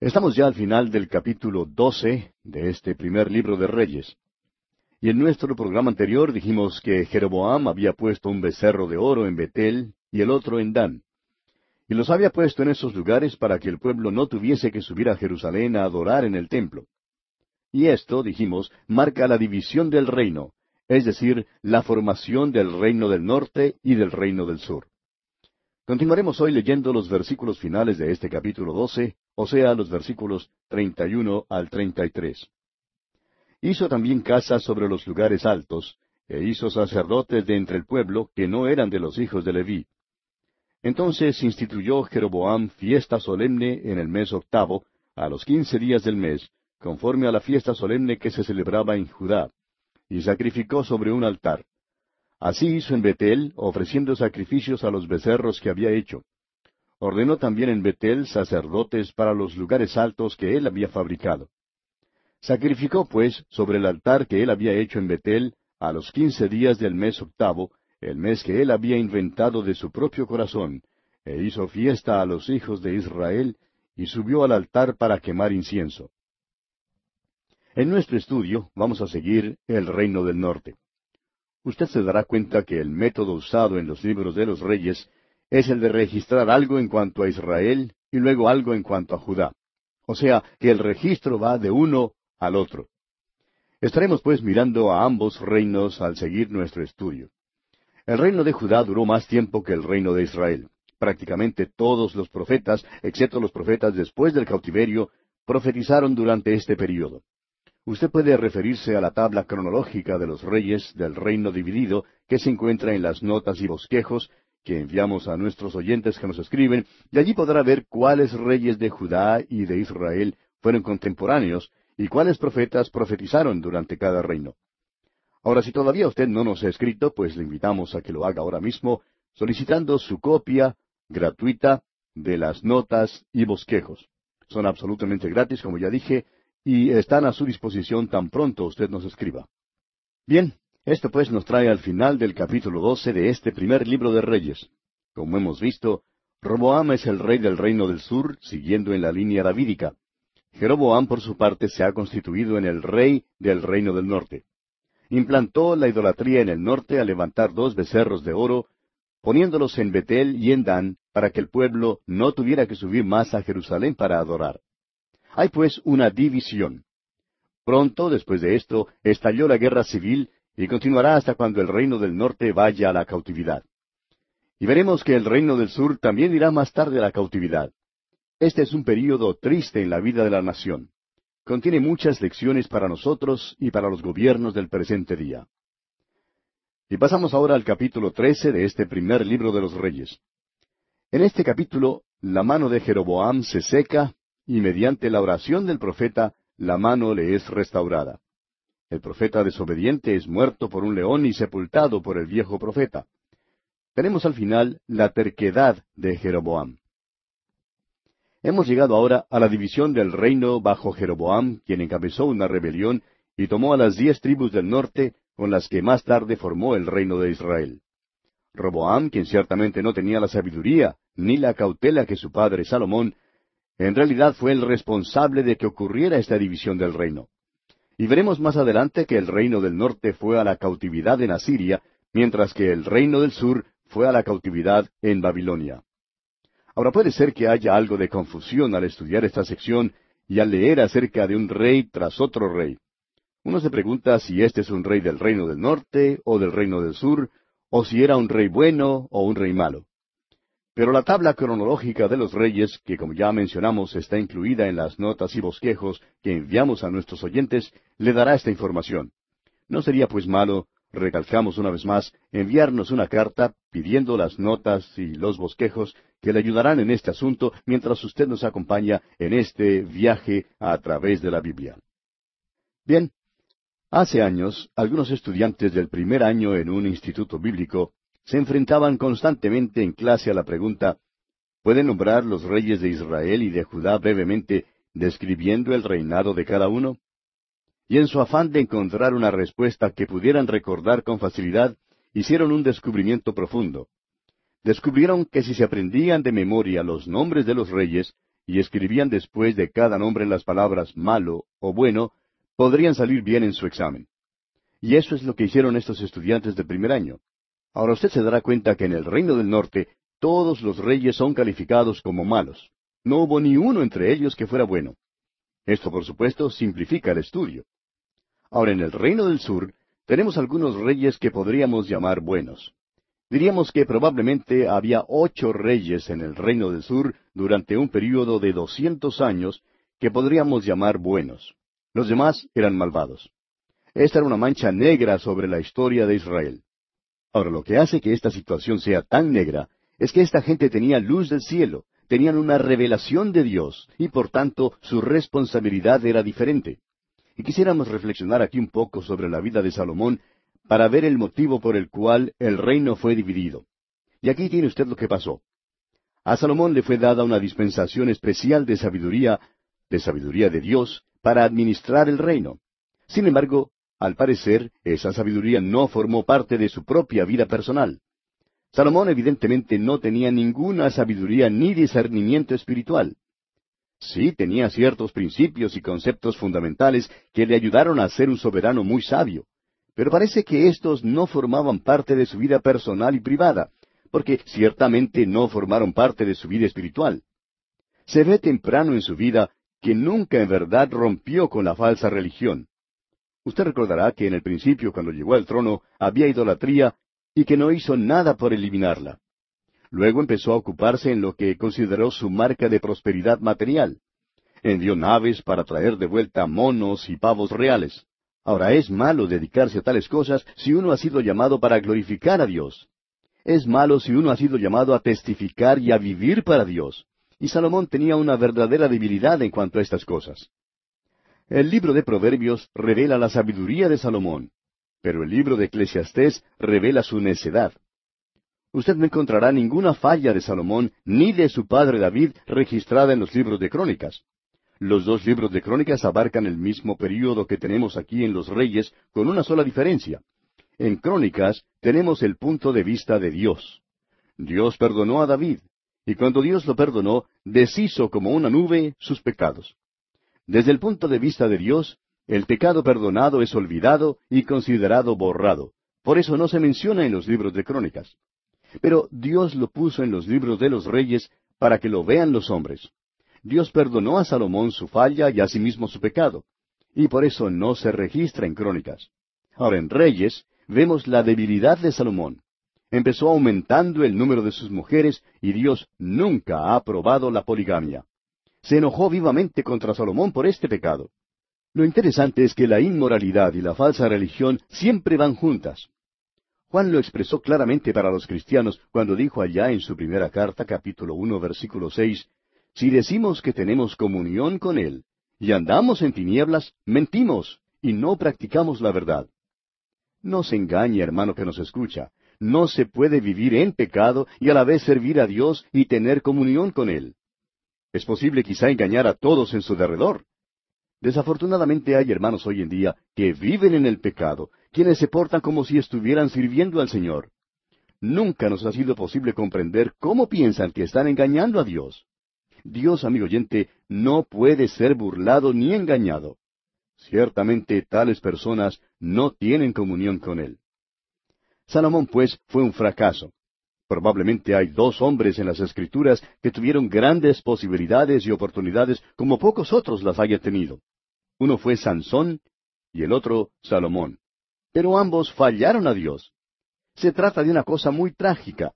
Estamos ya al final del capítulo doce de este primer libro de Reyes. Y en nuestro programa anterior dijimos que Jeroboam había puesto un becerro de oro en Betel y el otro en Dan. Y los había puesto en esos lugares para que el pueblo no tuviese que subir a Jerusalén a adorar en el templo. Y esto, dijimos, marca la división del reino, es decir, la formación del reino del norte y del reino del sur. Continuaremos hoy leyendo los versículos finales de este capítulo doce, o sea, los versículos treinta y uno al treinta y tres. Hizo también casas sobre los lugares altos, e hizo sacerdotes de entre el pueblo que no eran de los hijos de Leví. Entonces instituyó Jeroboam fiesta solemne en el mes octavo, a los quince días del mes, conforme a la fiesta solemne que se celebraba en Judá, y sacrificó sobre un altar. Así hizo en Betel, ofreciendo sacrificios a los becerros que había hecho. Ordenó también en Betel sacerdotes para los lugares altos que él había fabricado. Sacrificó, pues, sobre el altar que él había hecho en Betel, a los quince días del mes octavo, el mes que él había inventado de su propio corazón, e hizo fiesta a los hijos de Israel, y subió al altar para quemar incienso. En nuestro estudio vamos a seguir el reino del norte usted se dará cuenta que el método usado en los libros de los reyes es el de registrar algo en cuanto a Israel y luego algo en cuanto a Judá. O sea, que el registro va de uno al otro. Estaremos pues mirando a ambos reinos al seguir nuestro estudio. El reino de Judá duró más tiempo que el reino de Israel. Prácticamente todos los profetas, excepto los profetas después del cautiverio, profetizaron durante este período. Usted puede referirse a la tabla cronológica de los reyes del reino dividido que se encuentra en las notas y bosquejos que enviamos a nuestros oyentes que nos escriben, y allí podrá ver cuáles reyes de Judá y de Israel fueron contemporáneos y cuáles profetas profetizaron durante cada reino. Ahora, si todavía usted no nos ha escrito, pues le invitamos a que lo haga ahora mismo, solicitando su copia gratuita de las notas y bosquejos. Son absolutamente gratis, como ya dije, y están a su disposición tan pronto usted nos escriba. Bien, esto pues nos trae al final del capítulo doce de este primer libro de Reyes. Como hemos visto, Roboam es el rey del reino del sur, siguiendo en la línea davídica. Jeroboam, por su parte, se ha constituido en el rey del reino del norte. Implantó la idolatría en el norte al levantar dos becerros de oro, poniéndolos en Betel y en Dan, para que el pueblo no tuviera que subir más a Jerusalén para adorar. Hay pues una división. Pronto, después de esto, estalló la guerra civil y continuará hasta cuando el reino del norte vaya a la cautividad. Y veremos que el reino del sur también irá más tarde a la cautividad. Este es un período triste en la vida de la nación. Contiene muchas lecciones para nosotros y para los gobiernos del presente día. Y pasamos ahora al capítulo trece de este primer libro de los Reyes. En este capítulo, la mano de Jeroboam se seca y mediante la oración del profeta la mano le es restaurada. El profeta desobediente es muerto por un león y sepultado por el viejo profeta. Tenemos al final la terquedad de Jeroboam. Hemos llegado ahora a la división del reino bajo Jeroboam, quien encabezó una rebelión y tomó a las diez tribus del norte con las que más tarde formó el reino de Israel. Roboam, quien ciertamente no tenía la sabiduría ni la cautela que su padre Salomón, en realidad fue el responsable de que ocurriera esta división del reino. Y veremos más adelante que el reino del norte fue a la cautividad en Asiria, mientras que el reino del sur fue a la cautividad en Babilonia. Ahora puede ser que haya algo de confusión al estudiar esta sección y al leer acerca de un rey tras otro rey. Uno se pregunta si este es un rey del reino del norte o del reino del sur, o si era un rey bueno o un rey malo. Pero la tabla cronológica de los reyes, que como ya mencionamos está incluida en las notas y bosquejos que enviamos a nuestros oyentes, le dará esta información. No sería pues malo, recalcamos una vez más, enviarnos una carta pidiendo las notas y los bosquejos que le ayudarán en este asunto mientras usted nos acompaña en este viaje a través de la Biblia. Bien, hace años, algunos estudiantes del primer año en un instituto bíblico se enfrentaban constantemente en clase a la pregunta, ¿pueden nombrar los reyes de Israel y de Judá brevemente, describiendo el reinado de cada uno? Y en su afán de encontrar una respuesta que pudieran recordar con facilidad, hicieron un descubrimiento profundo. Descubrieron que si se aprendían de memoria los nombres de los reyes, y escribían después de cada nombre las palabras malo o bueno, podrían salir bien en su examen. Y eso es lo que hicieron estos estudiantes de primer año. Ahora usted se dará cuenta que en el reino del norte todos los reyes son calificados como malos. No hubo ni uno entre ellos que fuera bueno. Esto, por supuesto, simplifica el estudio. Ahora, en el reino del sur tenemos algunos reyes que podríamos llamar buenos. Diríamos que probablemente había ocho reyes en el reino del sur durante un período de doscientos años que podríamos llamar buenos. Los demás eran malvados. Esta era una mancha negra sobre la historia de Israel. Ahora, lo que hace que esta situación sea tan negra es que esta gente tenía luz del cielo, tenían una revelación de Dios, y por tanto su responsabilidad era diferente. Y quisiéramos reflexionar aquí un poco sobre la vida de Salomón para ver el motivo por el cual el reino fue dividido. Y aquí tiene usted lo que pasó. A Salomón le fue dada una dispensación especial de sabiduría, de sabiduría de Dios, para administrar el reino. Sin embargo, al parecer, esa sabiduría no formó parte de su propia vida personal. Salomón evidentemente no tenía ninguna sabiduría ni discernimiento espiritual. Sí tenía ciertos principios y conceptos fundamentales que le ayudaron a ser un soberano muy sabio, pero parece que estos no formaban parte de su vida personal y privada, porque ciertamente no formaron parte de su vida espiritual. Se ve temprano en su vida que nunca en verdad rompió con la falsa religión. Usted recordará que en el principio, cuando llegó al trono, había idolatría y que no hizo nada por eliminarla. Luego empezó a ocuparse en lo que consideró su marca de prosperidad material. Envió naves para traer de vuelta monos y pavos reales. Ahora es malo dedicarse a tales cosas si uno ha sido llamado para glorificar a Dios. Es malo si uno ha sido llamado a testificar y a vivir para Dios. Y Salomón tenía una verdadera debilidad en cuanto a estas cosas. El libro de Proverbios revela la sabiduría de Salomón, pero el libro de Eclesiastés revela su necedad. Usted no encontrará ninguna falla de Salomón ni de su padre David registrada en los libros de crónicas. Los dos libros de crónicas abarcan el mismo período que tenemos aquí en los reyes, con una sola diferencia. En crónicas tenemos el punto de vista de Dios. Dios perdonó a David, y cuando Dios lo perdonó, deshizo como una nube sus pecados. Desde el punto de vista de Dios, el pecado perdonado es olvidado y considerado borrado. Por eso no se menciona en los libros de crónicas. Pero Dios lo puso en los libros de los reyes para que lo vean los hombres. Dios perdonó a Salomón su falla y asimismo su pecado. Y por eso no se registra en crónicas. Ahora en Reyes vemos la debilidad de Salomón. Empezó aumentando el número de sus mujeres y Dios nunca ha aprobado la poligamia. Se enojó vivamente contra Salomón por este pecado. Lo interesante es que la inmoralidad y la falsa religión siempre van juntas. Juan lo expresó claramente para los cristianos cuando dijo allá en su primera carta, capítulo uno, versículo seis, Si decimos que tenemos comunión con Él y andamos en tinieblas, mentimos y no practicamos la verdad. No se engañe, hermano que nos escucha. No se puede vivir en pecado y a la vez servir a Dios y tener comunión con Él. Es posible quizá engañar a todos en su derredor, Desafortunadamente hay hermanos hoy en día que viven en el pecado, quienes se portan como si estuvieran sirviendo al Señor. Nunca nos ha sido posible comprender cómo piensan que están engañando a Dios. Dios, amigo oyente, no puede ser burlado ni engañado. Ciertamente tales personas no tienen comunión con Él. Salomón, pues, fue un fracaso. Probablemente hay dos hombres en las Escrituras que tuvieron grandes posibilidades y oportunidades como pocos otros las haya tenido. Uno fue Sansón y el otro Salomón. Pero ambos fallaron a Dios. Se trata de una cosa muy trágica.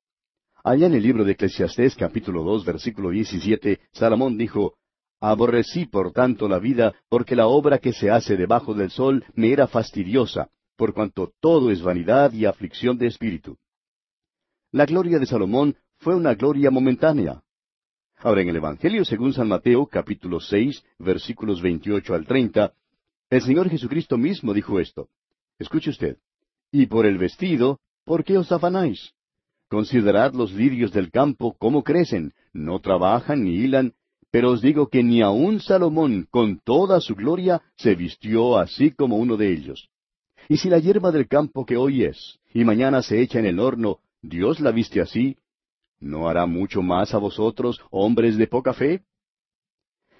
Allá en el libro de Eclesiastés capítulo dos versículo diecisiete, Salomón dijo, Aborrecí por tanto la vida, porque la obra que se hace debajo del sol me era fastidiosa, por cuanto todo es vanidad y aflicción de espíritu. La gloria de Salomón fue una gloria momentánea. Ahora, en el Evangelio según San Mateo, capítulo seis, versículos veintiocho al treinta, el Señor Jesucristo mismo dijo esto. Escuche usted. Y por el vestido, ¿por qué os afanáis? Considerad los lirios del campo, cómo crecen, no trabajan ni hilan, pero os digo que ni aun Salomón, con toda su gloria, se vistió así como uno de ellos. Y si la hierba del campo que hoy es, y mañana se echa en el horno, Dios la viste así, ¿no hará mucho más a vosotros, hombres de poca fe?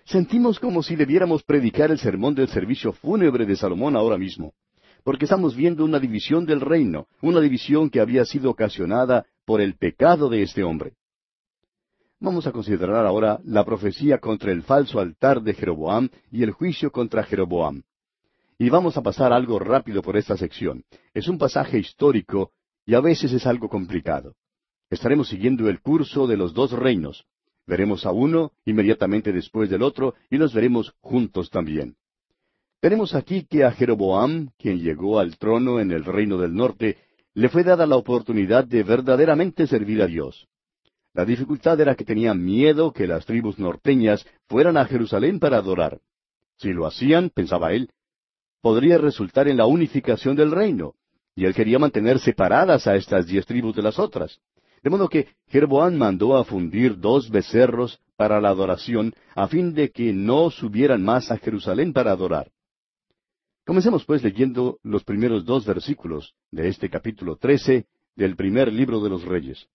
Sentimos como si debiéramos predicar el sermón del servicio fúnebre de Salomón ahora mismo, porque estamos viendo una división del reino, una división que había sido ocasionada por el pecado de este hombre. Vamos a considerar ahora la profecía contra el falso altar de Jeroboam y el juicio contra Jeroboam. Y vamos a pasar algo rápido por esta sección. Es un pasaje histórico y a veces es algo complicado. Estaremos siguiendo el curso de los dos reinos. Veremos a uno inmediatamente después del otro y los veremos juntos también. Tenemos aquí que a Jeroboam, quien llegó al trono en el reino del norte, le fue dada la oportunidad de verdaderamente servir a Dios. La dificultad era que tenía miedo que las tribus norteñas fueran a Jerusalén para adorar. Si lo hacían, pensaba él, podría resultar en la unificación del reino, y él quería mantener separadas a estas diez tribus de las otras. De modo que Jeroboam mandó a fundir dos becerros para la adoración, a fin de que no subieran más a Jerusalén para adorar. Comencemos pues leyendo los primeros dos versículos de este capítulo trece del primer libro de los Reyes.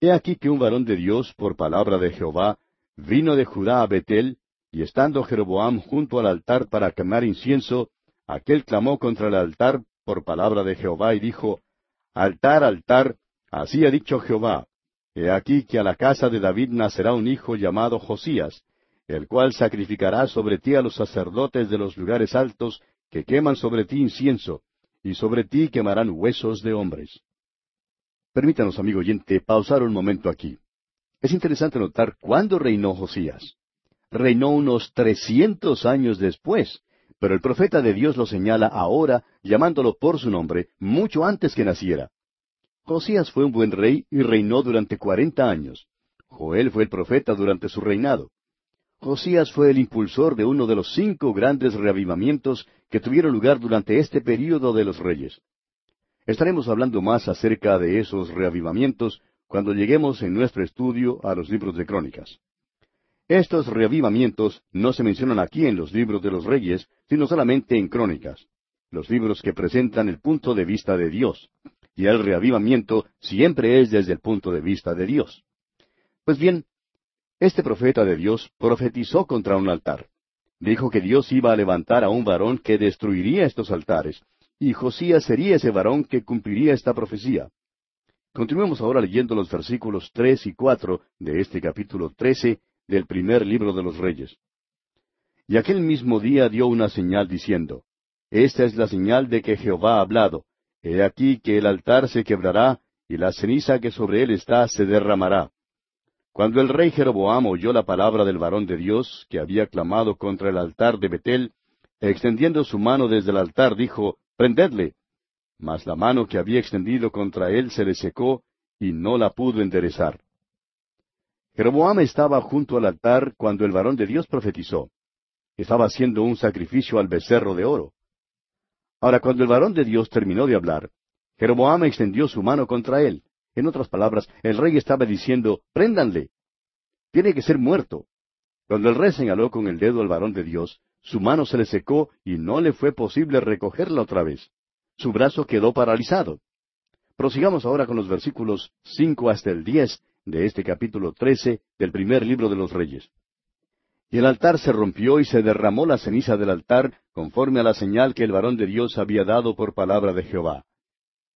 He aquí que un varón de Dios, por palabra de Jehová, vino de Judá a Betel, y estando Jeroboam junto al altar para quemar incienso, aquel clamó contra el altar por palabra de Jehová y dijo, Altar, altar, así ha dicho Jehová, he aquí que a la casa de David nacerá un hijo llamado Josías, el cual sacrificará sobre ti a los sacerdotes de los lugares altos que queman sobre ti incienso, y sobre ti quemarán huesos de hombres. Permítanos, amigo oyente, pausar un momento aquí. Es interesante notar cuándo reinó Josías. Reinó unos trescientos años después, pero el profeta de Dios lo señala ahora, llamándolo por su nombre, mucho antes que naciera. Josías fue un buen rey y reinó durante cuarenta años. Joel fue el profeta durante su reinado. Josías fue el impulsor de uno de los cinco grandes reavivamientos que tuvieron lugar durante este período de los reyes. Estaremos hablando más acerca de esos reavivamientos cuando lleguemos en nuestro estudio a los libros de crónicas. Estos reavivamientos no se mencionan aquí en los libros de los reyes, sino solamente en crónicas, los libros que presentan el punto de vista de Dios. Y el reavivamiento siempre es desde el punto de vista de Dios. Pues bien, este profeta de Dios profetizó contra un altar. Dijo que Dios iba a levantar a un varón que destruiría estos altares, y Josías sería ese varón que cumpliría esta profecía. Continuemos ahora leyendo los versículos tres y cuatro de este capítulo trece del primer libro de los Reyes. Y aquel mismo día dio una señal diciendo, Esta es la señal de que Jehová ha hablado. He aquí que el altar se quebrará, y la ceniza que sobre él está se derramará. Cuando el rey Jeroboam oyó la palabra del varón de Dios, que había clamado contra el altar de Betel, extendiendo su mano desde el altar, dijo, prendedle. Mas la mano que había extendido contra él se le secó y no la pudo enderezar. Jeroboam estaba junto al altar cuando el varón de Dios profetizó. Estaba haciendo un sacrificio al becerro de oro. Ahora, cuando el varón de Dios terminó de hablar, Jeroboam extendió su mano contra él. En otras palabras, el rey estaba diciendo, préndanle. Tiene que ser muerto. Cuando el rey señaló con el dedo al varón de Dios, su mano se le secó y no le fue posible recogerla otra vez. Su brazo quedó paralizado. Prosigamos ahora con los versículos cinco hasta el diez de este capítulo trece del primer libro de los Reyes. Y el altar se rompió y se derramó la ceniza del altar conforme a la señal que el varón de Dios había dado por palabra de Jehová.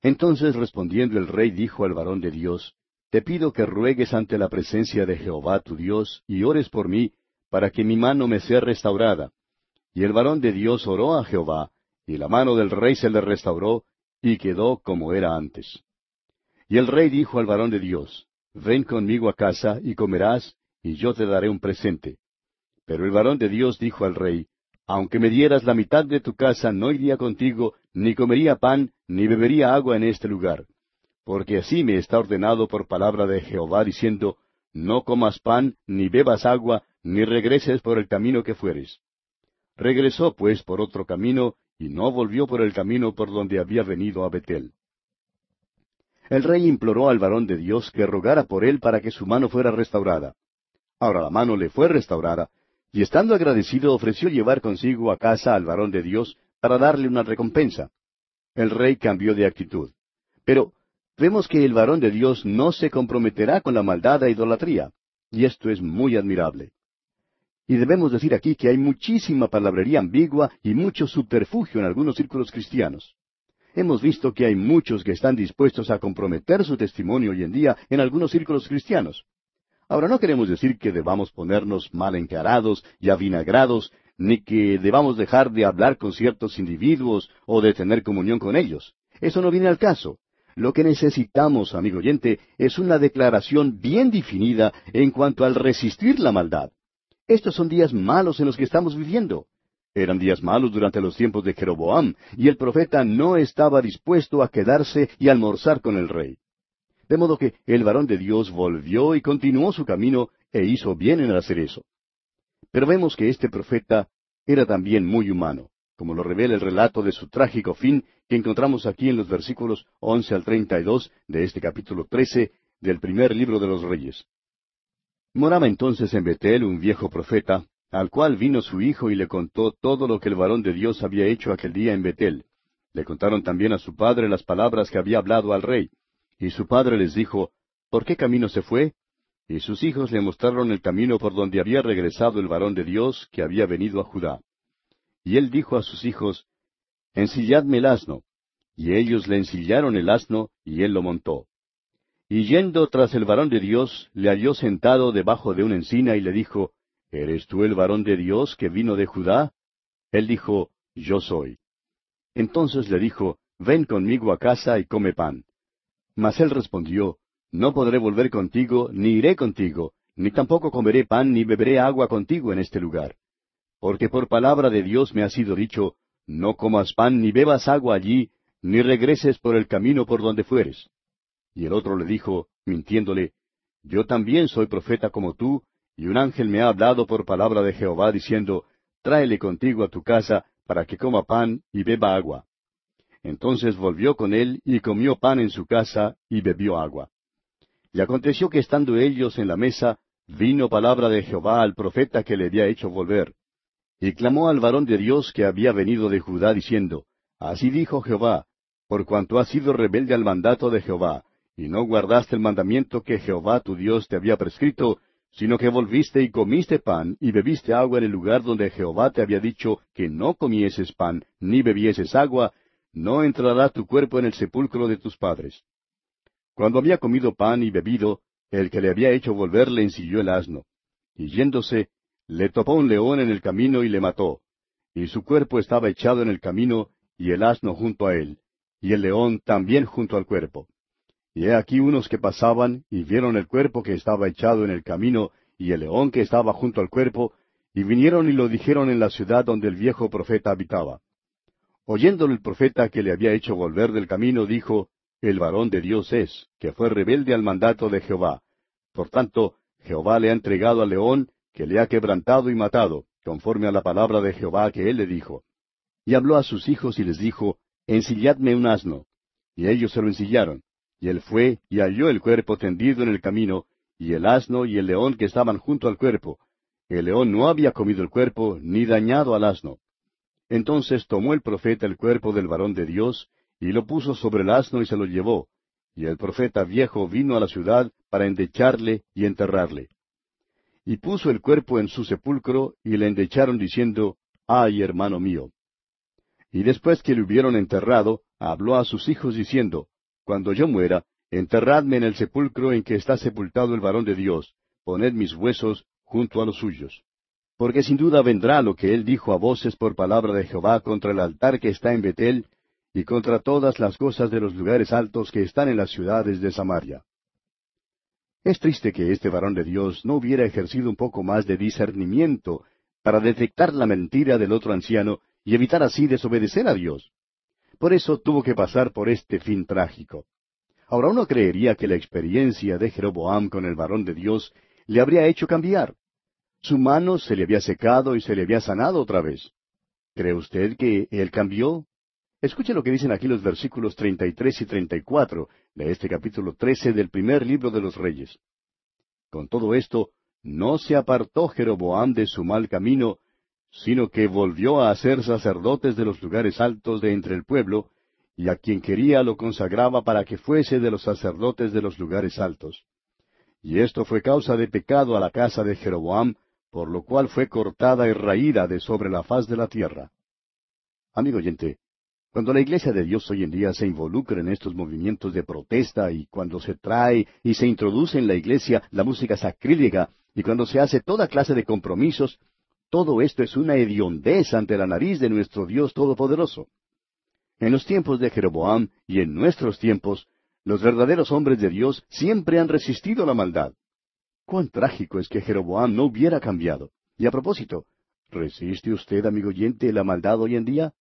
Entonces respondiendo el rey dijo al varón de Dios, Te pido que ruegues ante la presencia de Jehová tu Dios y ores por mí, para que mi mano me sea restaurada, y el varón de Dios oró a Jehová, y la mano del rey se le restauró, y quedó como era antes. Y el rey dijo al varón de Dios, Ven conmigo a casa, y comerás, y yo te daré un presente. Pero el varón de Dios dijo al rey, Aunque me dieras la mitad de tu casa, no iría contigo, ni comería pan, ni bebería agua en este lugar. Porque así me está ordenado por palabra de Jehová, diciendo, No comas pan, ni bebas agua, ni regreses por el camino que fueres. Regresó pues por otro camino, y no volvió por el camino por donde había venido a Betel. El rey imploró al varón de Dios que rogara por él para que su mano fuera restaurada. Ahora la mano le fue restaurada, y estando agradecido ofreció llevar consigo a casa al varón de Dios para darle una recompensa. El rey cambió de actitud. Pero vemos que el varón de Dios no se comprometerá con la maldad e idolatría, y esto es muy admirable. Y debemos decir aquí que hay muchísima palabrería ambigua y mucho subterfugio en algunos círculos cristianos. Hemos visto que hay muchos que están dispuestos a comprometer su testimonio hoy en día en algunos círculos cristianos. Ahora no queremos decir que debamos ponernos mal encarados y avinagrados, ni que debamos dejar de hablar con ciertos individuos o de tener comunión con ellos. Eso no viene al caso. Lo que necesitamos, amigo oyente, es una declaración bien definida en cuanto al resistir la maldad. Estos son días malos en los que estamos viviendo. Eran días malos durante los tiempos de Jeroboam, y el profeta no estaba dispuesto a quedarse y almorzar con el rey. De modo que el varón de Dios volvió y continuó su camino e hizo bien en hacer eso. Pero vemos que este profeta era también muy humano, como lo revela el relato de su trágico fin que encontramos aquí en los versículos once al treinta y dos de este capítulo trece del primer libro de los Reyes. Moraba entonces en Betel un viejo profeta, al cual vino su hijo y le contó todo lo que el varón de Dios había hecho aquel día en Betel. Le contaron también a su padre las palabras que había hablado al rey. Y su padre les dijo, ¿Por qué camino se fue? Y sus hijos le mostraron el camino por donde había regresado el varón de Dios que había venido a Judá. Y él dijo a sus hijos, Ensilladme el asno. Y ellos le ensillaron el asno, y él lo montó. Y yendo tras el varón de Dios, le halló sentado debajo de una encina y le dijo, ¿Eres tú el varón de Dios que vino de Judá? Él dijo, Yo soy. Entonces le dijo, Ven conmigo a casa y come pan. Mas él respondió, No podré volver contigo, ni iré contigo, ni tampoco comeré pan ni beberé agua contigo en este lugar. Porque por palabra de Dios me ha sido dicho, No comas pan ni bebas agua allí, ni regreses por el camino por donde fueres. Y el otro le dijo, mintiéndole, Yo también soy profeta como tú, y un ángel me ha hablado por palabra de Jehová, diciendo, Tráele contigo a tu casa, para que coma pan y beba agua. Entonces volvió con él, y comió pan en su casa, y bebió agua. Y aconteció que estando ellos en la mesa, vino palabra de Jehová al profeta que le había hecho volver. Y clamó al varón de Dios que había venido de Judá, diciendo, Así dijo Jehová, por cuanto has sido rebelde al mandato de Jehová, y no guardaste el mandamiento que Jehová tu Dios te había prescrito, sino que volviste y comiste pan y bebiste agua en el lugar donde Jehová te había dicho que no comieses pan ni bebieses agua, no entrará tu cuerpo en el sepulcro de tus padres. Cuando había comido pan y bebido, el que le había hecho volver le ensilló el asno, y yéndose, le topó un león en el camino y le mató, y su cuerpo estaba echado en el camino, y el asno junto a él, y el león también junto al cuerpo. Y he aquí unos que pasaban y vieron el cuerpo que estaba echado en el camino y el león que estaba junto al cuerpo, y vinieron y lo dijeron en la ciudad donde el viejo profeta habitaba. Oyéndolo el profeta que le había hecho volver del camino, dijo, El varón de Dios es, que fue rebelde al mandato de Jehová. Por tanto, Jehová le ha entregado al león, que le ha quebrantado y matado, conforme a la palabra de Jehová que él le dijo. Y habló a sus hijos y les dijo, Ensilladme un asno. Y ellos se lo ensillaron. Y él fue y halló el cuerpo tendido en el camino, y el asno y el león que estaban junto al cuerpo. El león no había comido el cuerpo, ni dañado al asno. Entonces tomó el profeta el cuerpo del varón de Dios, y lo puso sobre el asno y se lo llevó. Y el profeta viejo vino a la ciudad para endecharle y enterrarle. Y puso el cuerpo en su sepulcro, y le endecharon diciendo, Ay, hermano mío. Y después que le hubieron enterrado, habló a sus hijos diciendo, cuando yo muera, enterradme en el sepulcro en que está sepultado el varón de Dios, poned mis huesos junto a los suyos. Porque sin duda vendrá lo que él dijo a voces por palabra de Jehová contra el altar que está en Betel, y contra todas las cosas de los lugares altos que están en las ciudades de Samaria. Es triste que este varón de Dios no hubiera ejercido un poco más de discernimiento para detectar la mentira del otro anciano y evitar así desobedecer a Dios. Por eso tuvo que pasar por este fin trágico. Ahora uno creería que la experiencia de Jeroboam con el varón de Dios le habría hecho cambiar. Su mano se le había secado y se le había sanado otra vez. ¿Cree usted que él cambió? Escuche lo que dicen aquí los versículos 33 y 34 de este capítulo 13 del primer libro de los Reyes. Con todo esto, no se apartó Jeroboam de su mal camino, sino que volvió a hacer sacerdotes de los lugares altos de entre el pueblo, y a quien quería lo consagraba para que fuese de los sacerdotes de los lugares altos. Y esto fue causa de pecado a la casa de Jeroboam, por lo cual fue cortada y raída de sobre la faz de la tierra. Amigo oyente, cuando la Iglesia de Dios hoy en día se involucra en estos movimientos de protesta y cuando se trae y se introduce en la Iglesia la música sacrílega y cuando se hace toda clase de compromisos, todo esto es una hediondez ante la nariz de nuestro Dios Todopoderoso. En los tiempos de Jeroboam y en nuestros tiempos, los verdaderos hombres de Dios siempre han resistido la maldad. Cuán trágico es que Jeroboam no hubiera cambiado. Y a propósito, ¿resiste usted, amigo oyente, la maldad hoy en día?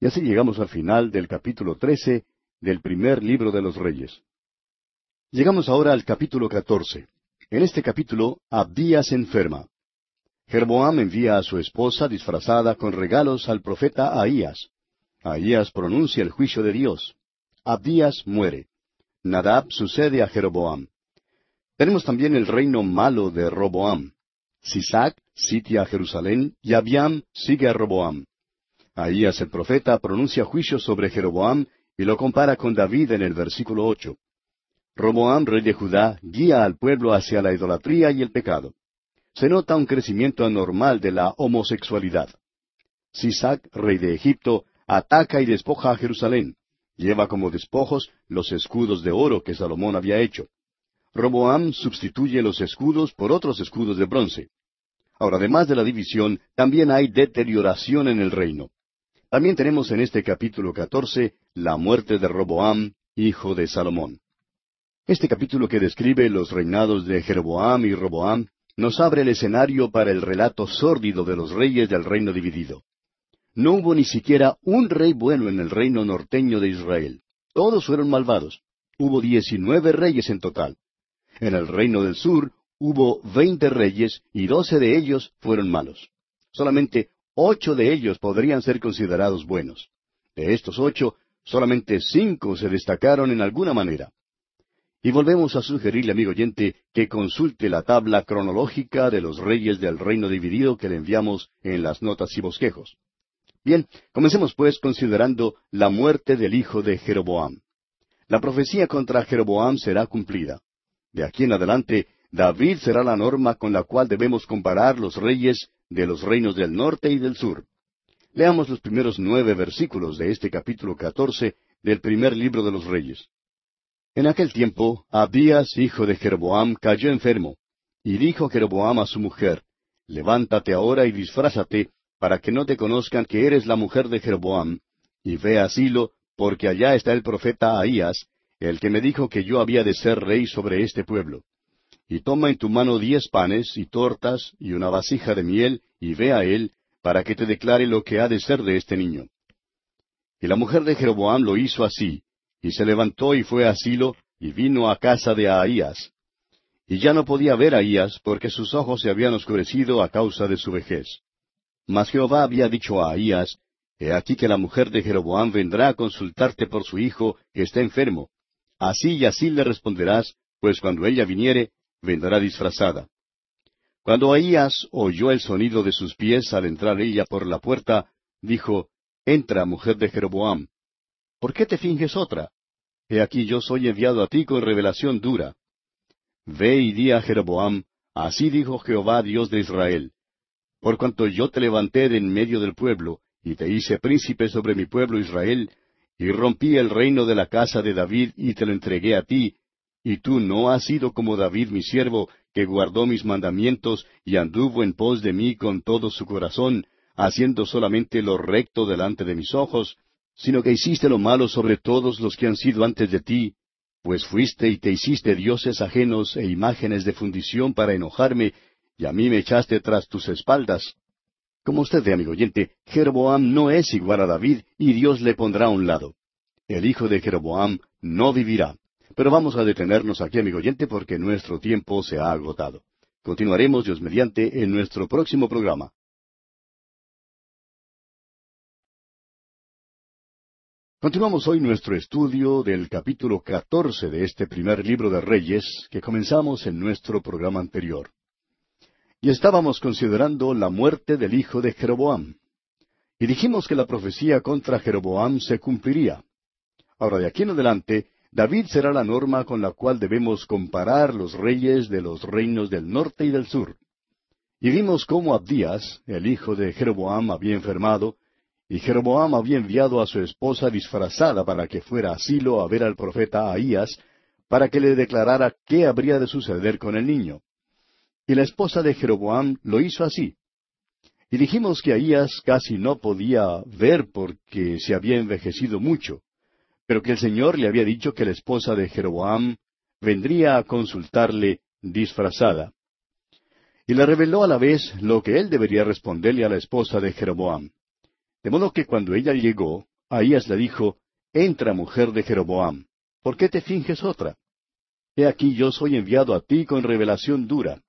Y así llegamos al final del capítulo trece del primer libro de los Reyes. Llegamos ahora al capítulo catorce. En este capítulo, Abdías enferma. Jeroboam envía a su esposa disfrazada con regalos al profeta Ahías. Ahías pronuncia el juicio de Dios. Abdías muere. Nadab sucede a Jeroboam. Tenemos también el reino malo de Roboam. Sisac sitia a Jerusalén y Abiam sigue a Roboam. Ahías el profeta pronuncia juicio sobre Jeroboam y lo compara con David en el versículo ocho. Roboam, rey de Judá, guía al pueblo hacia la idolatría y el pecado. Se nota un crecimiento anormal de la homosexualidad. Sisac, rey de Egipto, ataca y despoja a Jerusalén. Lleva como despojos los escudos de oro que Salomón había hecho. Roboam sustituye los escudos por otros escudos de bronce. Ahora, además de la división, también hay deterioración en el reino. También tenemos en este capítulo catorce la muerte de Roboam, hijo de Salomón. Este capítulo que describe los reinados de Jeroboam y Roboam nos abre el escenario para el relato sórdido de los reyes del reino dividido. No hubo ni siquiera un rey bueno en el reino norteño de Israel. Todos fueron malvados. Hubo diecinueve reyes en total. En el reino del sur hubo veinte reyes y doce de ellos fueron malos. Solamente ocho de ellos podrían ser considerados buenos. De estos ocho, solamente cinco se destacaron en alguna manera. Y volvemos a sugerirle, amigo oyente, que consulte la tabla cronológica de los reyes del reino dividido que le enviamos en las notas y bosquejos. Bien, comencemos pues considerando la muerte del hijo de Jeroboam. La profecía contra Jeroboam será cumplida. De aquí en adelante, David será la norma con la cual debemos comparar los reyes de los reinos del norte y del sur. Leamos los primeros nueve versículos de este capítulo catorce del primer libro de los reyes. En aquel tiempo, Abías, hijo de Jeroboam, cayó enfermo, y dijo Jeroboam a su mujer, Levántate ahora y disfrázate, para que no te conozcan que eres la mujer de Jeroboam, y ve a Silo, porque allá está el profeta Ahías, el que me dijo que yo había de ser rey sobre este pueblo y toma en tu mano diez panes y tortas y una vasija de miel, y ve a él, para que te declare lo que ha de ser de este niño. Y la mujer de Jeroboam lo hizo así, y se levantó y fue a Silo, y vino a casa de Ahías. Y ya no podía ver a Ahías, porque sus ojos se habían oscurecido a causa de su vejez. Mas Jehová había dicho a Ahías, He aquí que la mujer de Jeroboam vendrá a consultarte por su hijo, que está enfermo. Así y así le responderás, pues cuando ella viniere, vendrá disfrazada. Cuando Ahías oyó el sonido de sus pies al entrar ella por la puerta, dijo, Entra, mujer de Jeroboam. ¿Por qué te finges otra? He aquí yo soy enviado a ti con revelación dura. Ve y di a Jeroboam, así dijo Jehová Dios de Israel. Por cuanto yo te levanté de en medio del pueblo, y te hice príncipe sobre mi pueblo Israel, y rompí el reino de la casa de David y te lo entregué a ti, y tú no has sido como David mi siervo, que guardó mis mandamientos y anduvo en pos de mí con todo su corazón, haciendo solamente lo recto delante de mis ojos, sino que hiciste lo malo sobre todos los que han sido antes de ti, pues fuiste y te hiciste dioses ajenos e imágenes de fundición para enojarme, y a mí me echaste tras tus espaldas. Como usted ve, amigo oyente, Jeroboam no es igual a David, y Dios le pondrá a un lado. El hijo de Jeroboam no vivirá. Pero vamos a detenernos aquí, amigo oyente, porque nuestro tiempo se ha agotado. Continuaremos, Dios mediante, en nuestro próximo programa. Continuamos hoy nuestro estudio del capítulo catorce de este primer libro de Reyes que comenzamos en nuestro programa anterior. Y estábamos considerando la muerte del hijo de Jeroboam. Y dijimos que la profecía contra Jeroboam se cumpliría. Ahora de aquí en adelante David será la norma con la cual debemos comparar los reyes de los reinos del norte y del sur. Y vimos cómo Abdías, el hijo de Jeroboam, había enfermado, y Jeroboam había enviado a su esposa disfrazada para que fuera a Silo a ver al profeta Ahías, para que le declarara qué habría de suceder con el niño. Y la esposa de Jeroboam lo hizo así. Y dijimos que Ahías casi no podía ver porque se había envejecido mucho, pero que el Señor le había dicho que la esposa de Jeroboam vendría a consultarle disfrazada. Y le reveló a la vez lo que él debería responderle a la esposa de Jeroboam. De modo que cuando ella llegó, Ahías le dijo, Entra, mujer de Jeroboam, ¿por qué te finges otra? He aquí yo soy enviado a ti con revelación dura.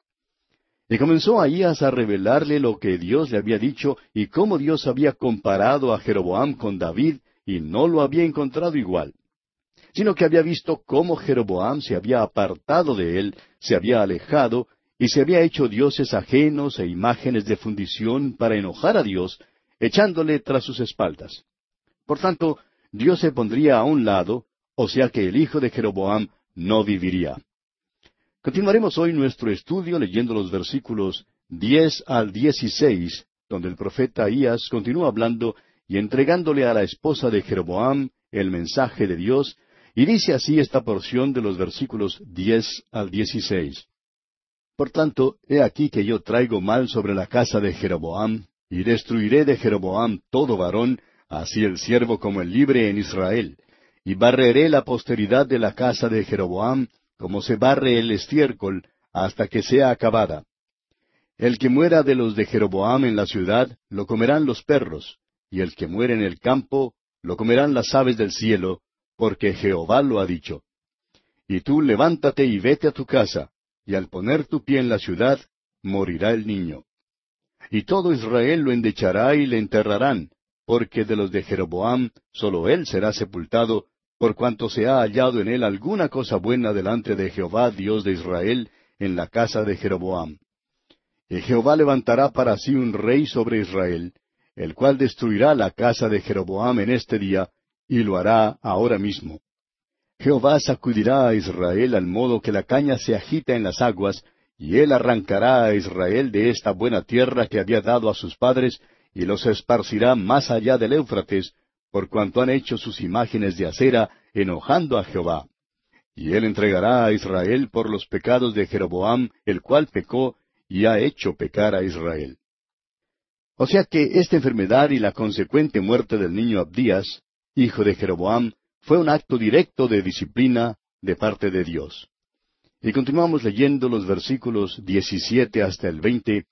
Y comenzó Ahías a revelarle lo que Dios le había dicho y cómo Dios había comparado a Jeroboam con David y no lo había encontrado igual, sino que había visto cómo Jeroboam se había apartado de él, se había alejado y se había hecho dioses ajenos e imágenes de fundición para enojar a Dios, echándole tras sus espaldas. Por tanto, Dios se pondría a un lado, o sea que el hijo de Jeroboam no viviría. Continuaremos hoy nuestro estudio leyendo los versículos diez al dieciséis, donde el profeta Ahías continúa hablando y entregándole a la esposa de Jeroboam el mensaje de Dios, y dice así esta porción de los versículos diez al dieciséis. Por tanto, he aquí que yo traigo mal sobre la casa de Jeroboam, y destruiré de Jeroboam todo varón, así el siervo como el libre en Israel, y barreré la posteridad de la casa de Jeroboam, como se barre el estiércol, hasta que sea acabada. El que muera de los de Jeroboam en la ciudad, lo comerán los perros, y el que muere en el campo, lo comerán las aves del cielo, porque Jehová lo ha dicho. Y tú levántate y vete a tu casa, y al poner tu pie en la ciudad, morirá el niño. Y todo Israel lo endechará y le enterrarán, porque de los de Jeroboam sólo él será sepultado, por cuanto se ha hallado en él alguna cosa buena delante de Jehová Dios de Israel en la casa de Jeroboam. Y Jehová levantará para sí un rey sobre Israel, el cual destruirá la casa de Jeroboam en este día, y lo hará ahora mismo. Jehová sacudirá a Israel al modo que la caña se agita en las aguas, y él arrancará a Israel de esta buena tierra que había dado a sus padres, y los esparcirá más allá del Éufrates, por cuanto han hecho sus imágenes de acera, enojando a Jehová. Y él entregará a Israel por los pecados de Jeroboam, el cual pecó, y ha hecho pecar a Israel. O sea que esta enfermedad y la consecuente muerte del niño Abdías, hijo de Jeroboam, fue un acto directo de disciplina de parte de Dios. Y continuamos leyendo los versículos 17 hasta el 20.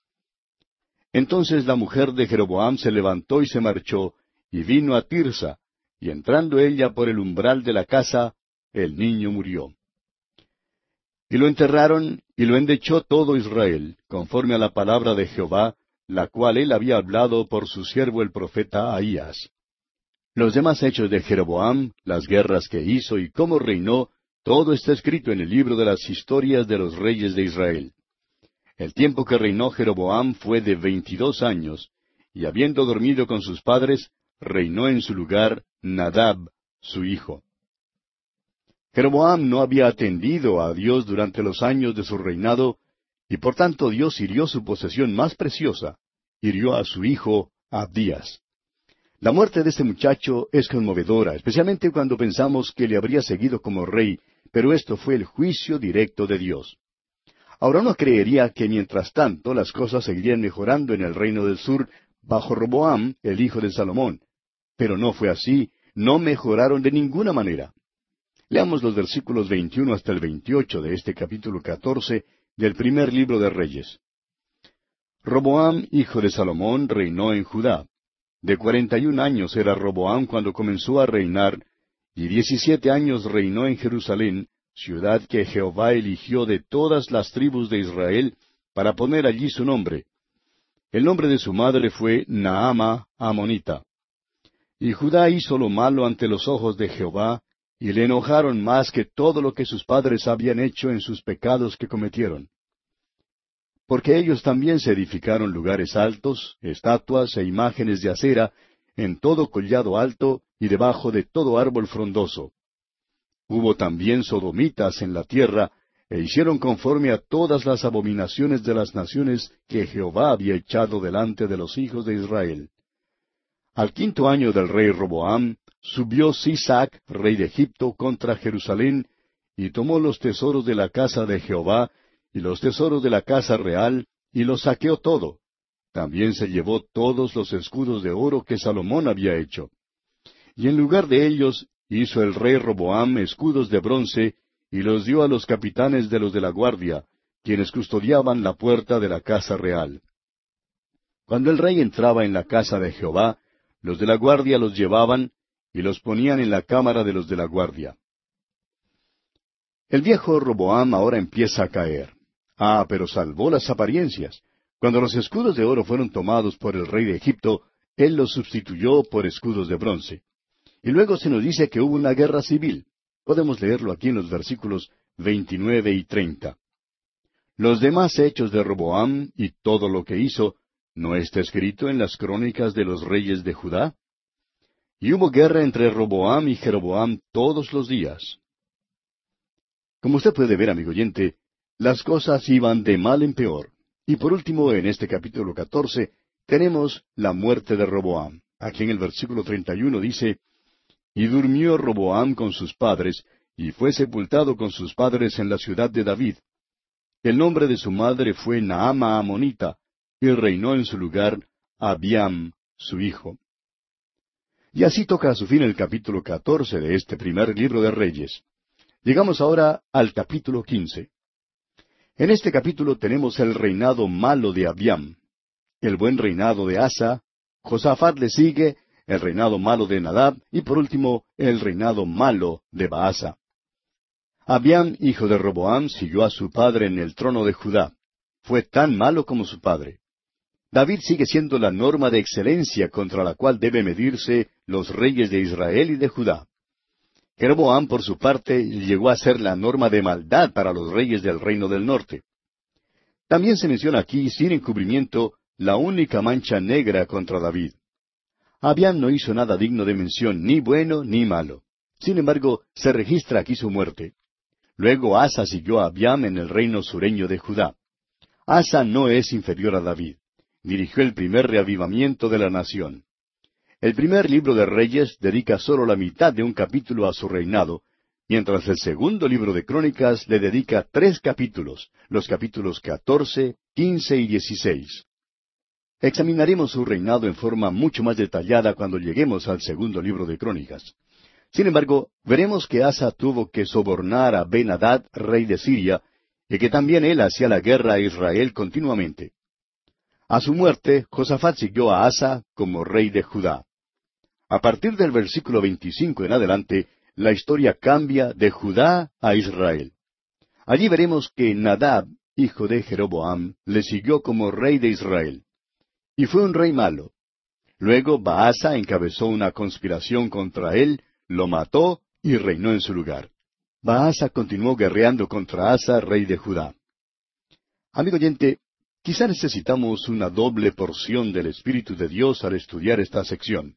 Entonces la mujer de Jeroboam se levantó y se marchó, y vino a Tirsa, y entrando ella por el umbral de la casa, el niño murió. Y lo enterraron, y lo endechó todo Israel, conforme a la palabra de Jehová, la cual él había hablado por su siervo el profeta Ahías. Los demás hechos de Jeroboam, las guerras que hizo y cómo reinó, todo está escrito en el libro de las historias de los reyes de Israel. El tiempo que reinó Jeroboam fue de veintidós años, y habiendo dormido con sus padres, reinó en su lugar Nadab, su hijo. Jeroboam no había atendido a Dios durante los años de su reinado, y por tanto Dios hirió su posesión más preciosa, hirió a su hijo Abdías. La muerte de este muchacho es conmovedora, especialmente cuando pensamos que le habría seguido como rey, pero esto fue el juicio directo de Dios. Ahora uno creería que mientras tanto las cosas seguirían mejorando en el reino del sur bajo Roboam, el hijo de Salomón. Pero no fue así, no mejoraron de ninguna manera. Leamos los versículos 21 hasta el 28 de este capítulo 14 del primer libro de Reyes. Roboam, hijo de Salomón, reinó en Judá. De cuarenta y un años era Roboam cuando comenzó a reinar, y diecisiete años reinó en Jerusalén, ciudad que Jehová eligió de todas las tribus de Israel para poner allí su nombre. El nombre de su madre fue Naama Amonita. Y Judá hizo lo malo ante los ojos de Jehová, y le enojaron más que todo lo que sus padres habían hecho en sus pecados que cometieron. Porque ellos también se edificaron lugares altos, estatuas e imágenes de acera, en todo collado alto y debajo de todo árbol frondoso. Hubo también sodomitas en la tierra, e hicieron conforme a todas las abominaciones de las naciones que Jehová había echado delante de los hijos de Israel. Al quinto año del rey Roboam, subió Sisac, rey de Egipto, contra Jerusalén, y tomó los tesoros de la casa de Jehová, y los tesoros de la casa real, y los saqueó todo. También se llevó todos los escudos de oro que Salomón había hecho. Y en lugar de ellos hizo el rey Roboam escudos de bronce, y los dio a los capitanes de los de la guardia, quienes custodiaban la puerta de la casa real. Cuando el rey entraba en la casa de Jehová, los de la guardia los llevaban y los ponían en la cámara de los de la guardia. El viejo Roboam ahora empieza a caer. Ah, pero salvó las apariencias. Cuando los escudos de oro fueron tomados por el rey de Egipto, él los sustituyó por escudos de bronce. Y luego se nos dice que hubo una guerra civil. Podemos leerlo aquí en los versículos 29 y 30. Los demás hechos de Roboam y todo lo que hizo, ¿no está escrito en las crónicas de los reyes de Judá? Y hubo guerra entre Roboam y Jeroboam todos los días. Como usted puede ver, amigo oyente, las cosas iban de mal en peor. Y por último, en este capítulo 14, tenemos la muerte de Roboam. Aquí en el versículo 31 dice, y durmió Roboam con sus padres, y fue sepultado con sus padres en la ciudad de David. El nombre de su madre fue Naama Amonita, y reinó en su lugar Abiam, su hijo. Y así toca a su fin el capítulo catorce de este primer libro de Reyes. Llegamos ahora al capítulo quince. En este capítulo tenemos el reinado malo de Abiam, el buen reinado de Asa, Josafat le sigue el reinado malo de Nadab y por último el reinado malo de Baasa. Abiam, hijo de Roboam, siguió a su padre en el trono de Judá. Fue tan malo como su padre. David sigue siendo la norma de excelencia contra la cual debe medirse los reyes de Israel y de Judá. Jeroboam, por su parte, llegó a ser la norma de maldad para los reyes del reino del norte. También se menciona aquí, sin encubrimiento, la única mancha negra contra David. Abiam no hizo nada digno de mención, ni bueno ni malo. Sin embargo, se registra aquí su muerte. Luego Asa siguió a Abiam en el reino sureño de Judá. Asa no es inferior a David. Dirigió el primer reavivamiento de la nación. El primer libro de Reyes dedica solo la mitad de un capítulo a su reinado, mientras el segundo libro de Crónicas le dedica tres capítulos, los capítulos catorce, quince y dieciséis. Examinaremos su reinado en forma mucho más detallada cuando lleguemos al segundo libro de Crónicas. Sin embargo, veremos que Asa tuvo que sobornar a ben rey de Siria, y que también él hacía la guerra a Israel continuamente. A su muerte, Josafat siguió a Asa como rey de Judá. A partir del versículo 25 en adelante, la historia cambia de Judá a Israel. Allí veremos que Nadab, hijo de Jeroboam, le siguió como rey de Israel y fue un rey malo. Luego Baasa encabezó una conspiración contra él, lo mató y reinó en su lugar. Baasa continuó guerreando contra Asa, rey de Judá. Amigo oyente, quizá necesitamos una doble porción del Espíritu de Dios al estudiar esta sección.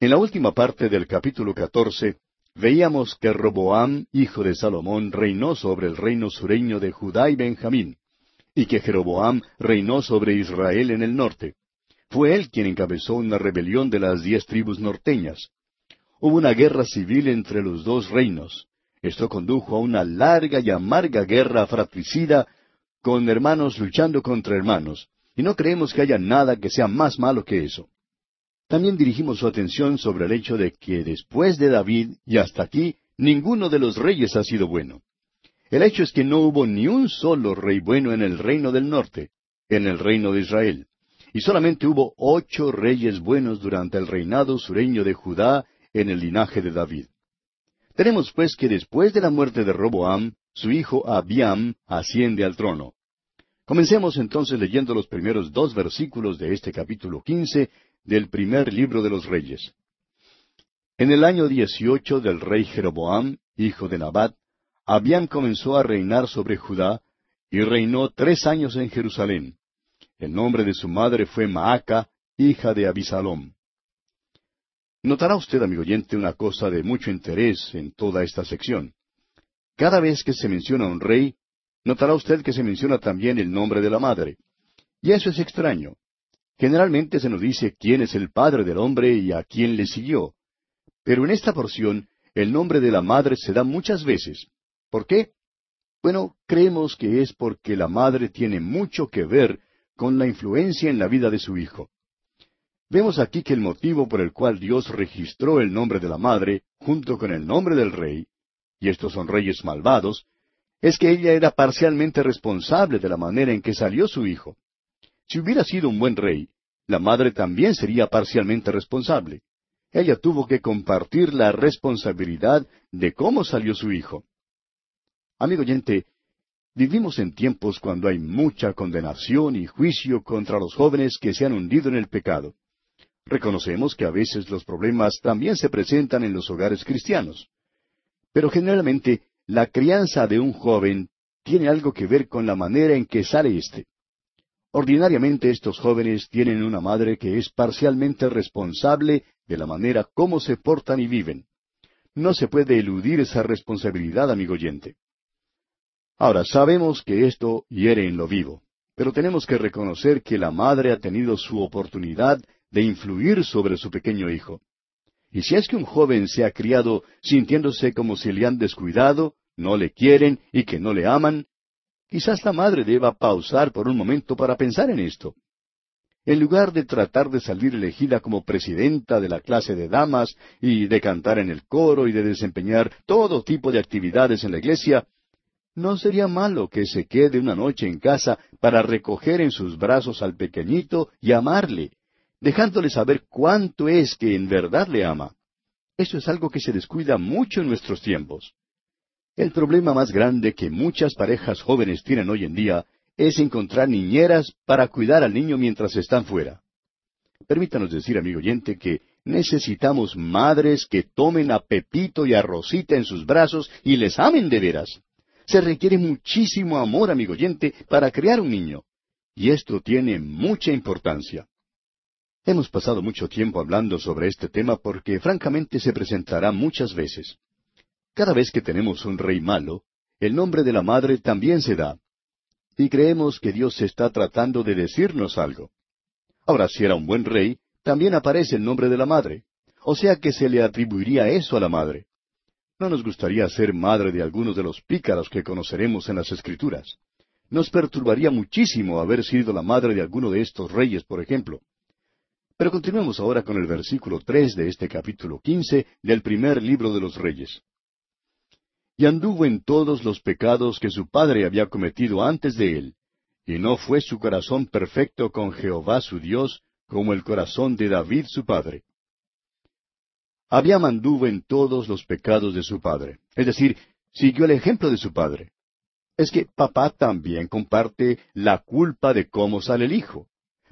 En la última parte del capítulo catorce, veíamos que Roboam, hijo de Salomón, reinó sobre el reino sureño de Judá y Benjamín y que Jeroboam reinó sobre Israel en el norte. Fue él quien encabezó una rebelión de las diez tribus norteñas. Hubo una guerra civil entre los dos reinos. Esto condujo a una larga y amarga guerra fratricida con hermanos luchando contra hermanos, y no creemos que haya nada que sea más malo que eso. También dirigimos su atención sobre el hecho de que después de David y hasta aquí, ninguno de los reyes ha sido bueno. El hecho es que no hubo ni un solo rey bueno en el reino del norte, en el reino de Israel, y solamente hubo ocho reyes buenos durante el reinado sureño de Judá en el linaje de David. Tenemos pues que después de la muerte de Roboam, su hijo Abiam asciende al trono. Comencemos entonces leyendo los primeros dos versículos de este capítulo quince del primer libro de los reyes. En el año dieciocho del rey Jeroboam, hijo de Nabat, Abiam comenzó a reinar sobre Judá y reinó tres años en Jerusalén. El nombre de su madre fue Maaca, hija de Abisalom. Notará usted, amigo oyente, una cosa de mucho interés en toda esta sección. cada vez que se menciona un rey, notará usted que se menciona también el nombre de la madre. Y eso es extraño. Generalmente se nos dice quién es el padre del hombre y a quién le siguió. Pero en esta porción, el nombre de la madre se da muchas veces. ¿Por qué? Bueno, creemos que es porque la madre tiene mucho que ver con la influencia en la vida de su hijo. Vemos aquí que el motivo por el cual Dios registró el nombre de la madre junto con el nombre del rey, y estos son reyes malvados, es que ella era parcialmente responsable de la manera en que salió su hijo. Si hubiera sido un buen rey, la madre también sería parcialmente responsable. Ella tuvo que compartir la responsabilidad de cómo salió su hijo. Amigo oyente, vivimos en tiempos cuando hay mucha condenación y juicio contra los jóvenes que se han hundido en el pecado. Reconocemos que a veces los problemas también se presentan en los hogares cristianos. Pero generalmente la crianza de un joven tiene algo que ver con la manera en que sale éste. Ordinariamente estos jóvenes tienen una madre que es parcialmente responsable de la manera como se portan y viven. No se puede eludir esa responsabilidad, amigo oyente. Ahora, sabemos que esto hiere en lo vivo, pero tenemos que reconocer que la madre ha tenido su oportunidad de influir sobre su pequeño hijo. Y si es que un joven se ha criado sintiéndose como si le han descuidado, no le quieren y que no le aman, Quizás la madre deba pausar por un momento para pensar en esto. En lugar de tratar de salir elegida como presidenta de la clase de damas y de cantar en el coro y de desempeñar todo tipo de actividades en la iglesia, no sería malo que se quede una noche en casa para recoger en sus brazos al pequeñito y amarle, dejándole saber cuánto es que en verdad le ama. Eso es algo que se descuida mucho en nuestros tiempos. El problema más grande que muchas parejas jóvenes tienen hoy en día es encontrar niñeras para cuidar al niño mientras están fuera. Permítanos decir, amigo oyente, que necesitamos madres que tomen a Pepito y a Rosita en sus brazos y les amen de veras. Se requiere muchísimo amor, amigo oyente, para criar un niño. Y esto tiene mucha importancia. Hemos pasado mucho tiempo hablando sobre este tema porque francamente se presentará muchas veces. Cada vez que tenemos un rey malo, el nombre de la madre también se da. Y creemos que Dios está tratando de decirnos algo. Ahora, si era un buen rey, también aparece el nombre de la madre. O sea que se le atribuiría eso a la madre. No nos gustaría ser madre de algunos de los pícaros que conoceremos en las Escrituras. Nos perturbaría muchísimo haber sido la madre de alguno de estos reyes, por ejemplo. Pero continuemos ahora con el versículo tres de este capítulo quince del primer libro de los Reyes y anduvo en todos los pecados que su padre había cometido antes de él, y no fue su corazón perfecto con Jehová su Dios como el corazón de David su padre. Había anduvo en todos los pecados de su padre, es decir, siguió el ejemplo de su padre. Es que papá también comparte la culpa de cómo sale el hijo.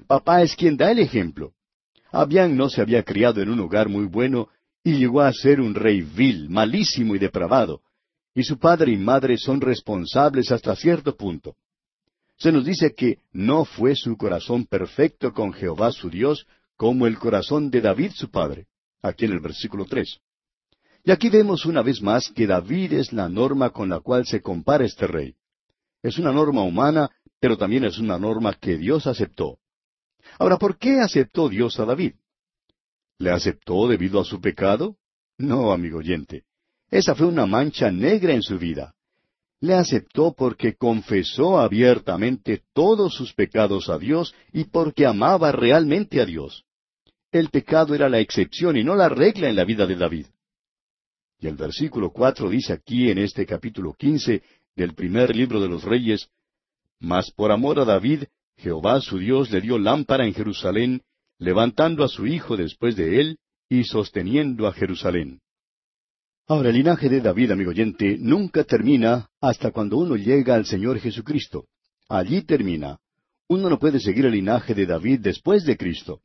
Papá es quien da el ejemplo. Abián no se había criado en un hogar muy bueno y llegó a ser un rey vil, malísimo y depravado, y su padre y madre son responsables hasta cierto punto. Se nos dice que no fue su corazón perfecto con Jehová su Dios como el corazón de David su padre, aquí en el versículo tres. Y aquí vemos una vez más que David es la norma con la cual se compara este rey. Es una norma humana, pero también es una norma que Dios aceptó. Ahora, ¿por qué aceptó Dios a David? ¿Le aceptó debido a su pecado? No, amigo oyente. Esa fue una mancha negra en su vida. Le aceptó porque confesó abiertamente todos sus pecados a Dios y porque amaba realmente a Dios. El pecado era la excepción y no la regla en la vida de David. Y el versículo cuatro dice aquí en este capítulo quince del primer libro de los Reyes, Mas por amor a David, Jehová su Dios le dio lámpara en Jerusalén, levantando a su hijo después de él y sosteniendo a Jerusalén. Ahora, el linaje de David, amigo oyente, nunca termina hasta cuando uno llega al Señor Jesucristo. Allí termina. Uno no puede seguir el linaje de David después de Cristo.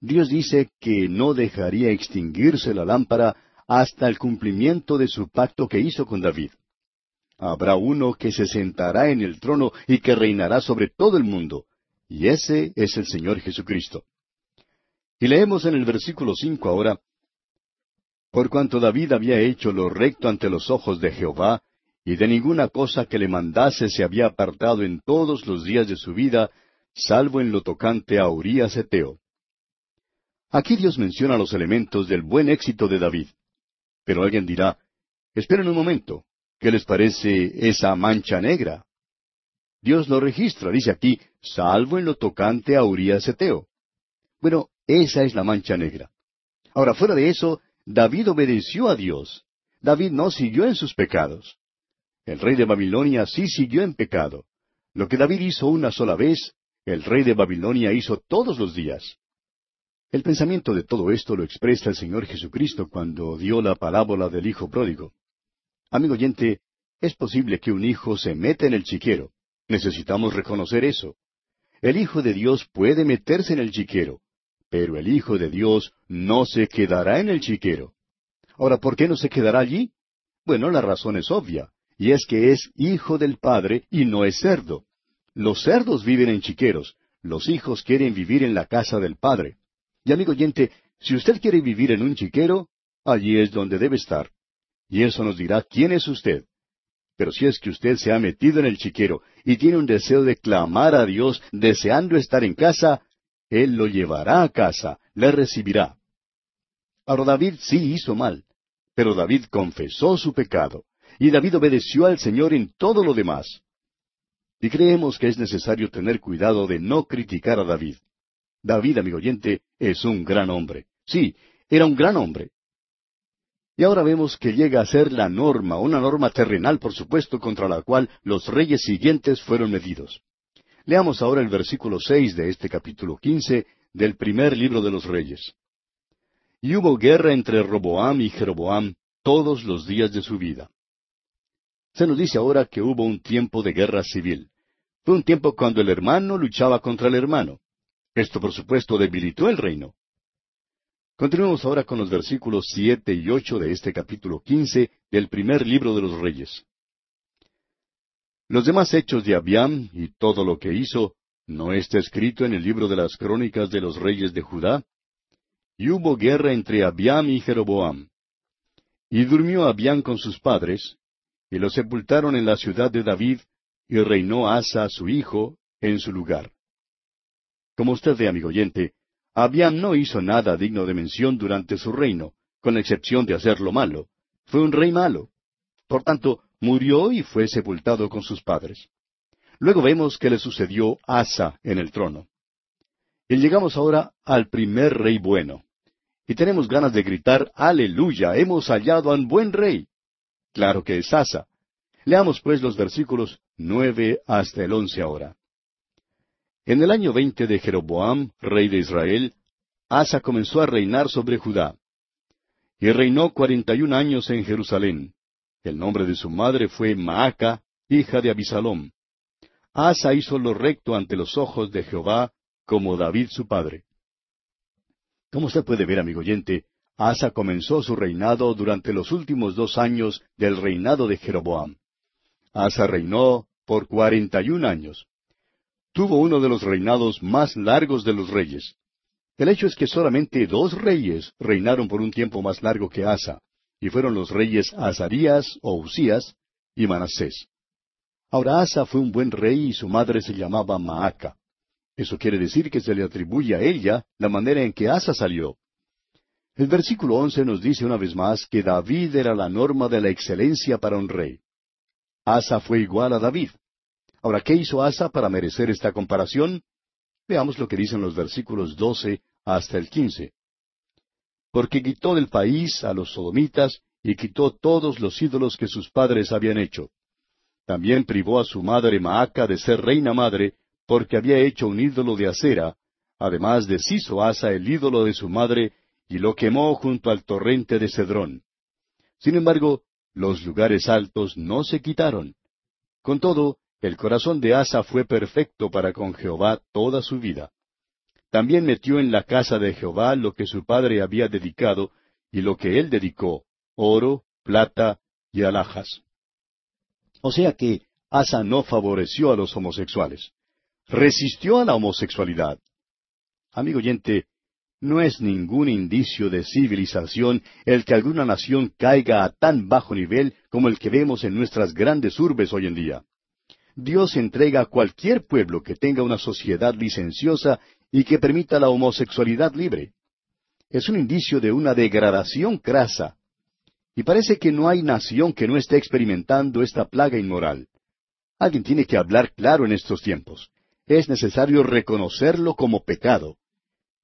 Dios dice que no dejaría extinguirse la lámpara hasta el cumplimiento de su pacto que hizo con David. Habrá uno que se sentará en el trono y que reinará sobre todo el mundo, y ese es el Señor Jesucristo. Y leemos en el versículo cinco ahora, por cuanto David había hecho lo recto ante los ojos de Jehová, y de ninguna cosa que le mandase se había apartado en todos los días de su vida, salvo en lo tocante a Urías Eteo. Aquí Dios menciona los elementos del buen éxito de David. Pero alguien dirá, esperen un momento, ¿qué les parece esa mancha negra? Dios lo registra, dice aquí, salvo en lo tocante a Urías Eteo. Bueno, esa es la mancha negra. Ahora, fuera de eso, David obedeció a Dios. David no siguió en sus pecados. El rey de Babilonia sí siguió en pecado. Lo que David hizo una sola vez, el rey de Babilonia hizo todos los días. El pensamiento de todo esto lo expresa el Señor Jesucristo cuando dio la parábola del Hijo pródigo. Amigo oyente, es posible que un hijo se meta en el chiquero. Necesitamos reconocer eso. El Hijo de Dios puede meterse en el chiquero, pero el Hijo de Dios no se quedará en el chiquero. Ahora, ¿por qué no se quedará allí? Bueno, la razón es obvia y es que es hijo del Padre y no es cerdo. Los cerdos viven en chiqueros, los hijos quieren vivir en la casa del Padre. Y amigo oyente, si usted quiere vivir en un chiquero, allí es donde debe estar. Y eso nos dirá quién es usted. Pero si es que usted se ha metido en el chiquero y tiene un deseo de clamar a Dios, deseando estar en casa, Él lo llevará a casa, le recibirá. Ahora David sí hizo mal, pero David confesó su pecado y David obedeció al Señor en todo lo demás. Y creemos que es necesario tener cuidado de no criticar a David. David, amigo oyente, es un gran hombre. Sí, era un gran hombre. Y ahora vemos que llega a ser la norma, una norma terrenal, por supuesto, contra la cual los reyes siguientes fueron medidos. Leamos ahora el versículo seis de este capítulo quince del primer libro de los reyes. Y hubo guerra entre Roboam y Jeroboam todos los días de su vida. Se nos dice ahora que hubo un tiempo de guerra civil. Fue un tiempo cuando el hermano luchaba contra el hermano. Esto, por supuesto, debilitó el reino. Continuemos ahora con los versículos siete y ocho de este capítulo quince del primer libro de los Reyes. Los demás hechos de Abiam y todo lo que hizo, ¿no está escrito en el libro de las crónicas de los reyes de Judá? Y hubo guerra entre Abiam y Jeroboam. Y durmió Abiam con sus padres, y lo sepultaron en la ciudad de David, y reinó Asa su hijo en su lugar. Como usted ve, amigo oyente, Abiam no hizo nada digno de mención durante su reino, con excepción de hacer lo malo. Fue un rey malo. Por tanto, murió y fue sepultado con sus padres. Luego vemos que le sucedió Asa en el trono. Y llegamos ahora al primer rey bueno. Y tenemos ganas de gritar, Aleluya, hemos hallado a un buen rey. Claro que es Asa. Leamos pues los versículos nueve hasta el once ahora. En el año veinte de Jeroboam, rey de Israel, Asa comenzó a reinar sobre Judá. Y reinó cuarenta y un años en Jerusalén. El nombre de su madre fue Maaca, hija de Abisalom. Asa hizo lo recto ante los ojos de Jehová, como David su padre. Como usted puede ver, amigo oyente, Asa comenzó su reinado durante los últimos dos años del reinado de Jeroboam. Asa reinó por cuarenta y un años. Tuvo uno de los reinados más largos de los reyes. El hecho es que solamente dos reyes reinaron por un tiempo más largo que Asa, y fueron los reyes Azarías o Usías y Manasés. Ahora Asa fue un buen rey y su madre se llamaba Maaca. Eso quiere decir que se le atribuye a ella la manera en que Asa salió. El versículo once nos dice una vez más que David era la norma de la excelencia para un rey. Asa fue igual a David. Ahora, ¿qué hizo Asa para merecer esta comparación? Veamos lo que dicen los versículos doce hasta el quince. Porque quitó del país a los sodomitas y quitó todos los ídolos que sus padres habían hecho. También privó a su madre Maaca de ser reina madre, porque había hecho un ídolo de acera, además deshizo Asa el ídolo de su madre y lo quemó junto al torrente de Cedrón. Sin embargo, los lugares altos no se quitaron. Con todo, el corazón de Asa fue perfecto para con Jehová toda su vida. También metió en la casa de Jehová lo que su padre había dedicado y lo que él dedicó, oro, plata y alhajas. O sea que Asa no favoreció a los homosexuales. Resistió a la homosexualidad. Amigo oyente, No es ningún indicio de civilización el que alguna nación caiga a tan bajo nivel como el que vemos en nuestras grandes urbes hoy en día. Dios entrega a cualquier pueblo que tenga una sociedad licenciosa y que permita la homosexualidad libre. Es un indicio de una degradación crasa. Y parece que no hay nación que no esté experimentando esta plaga inmoral. Alguien tiene que hablar claro en estos tiempos. Es necesario reconocerlo como pecado.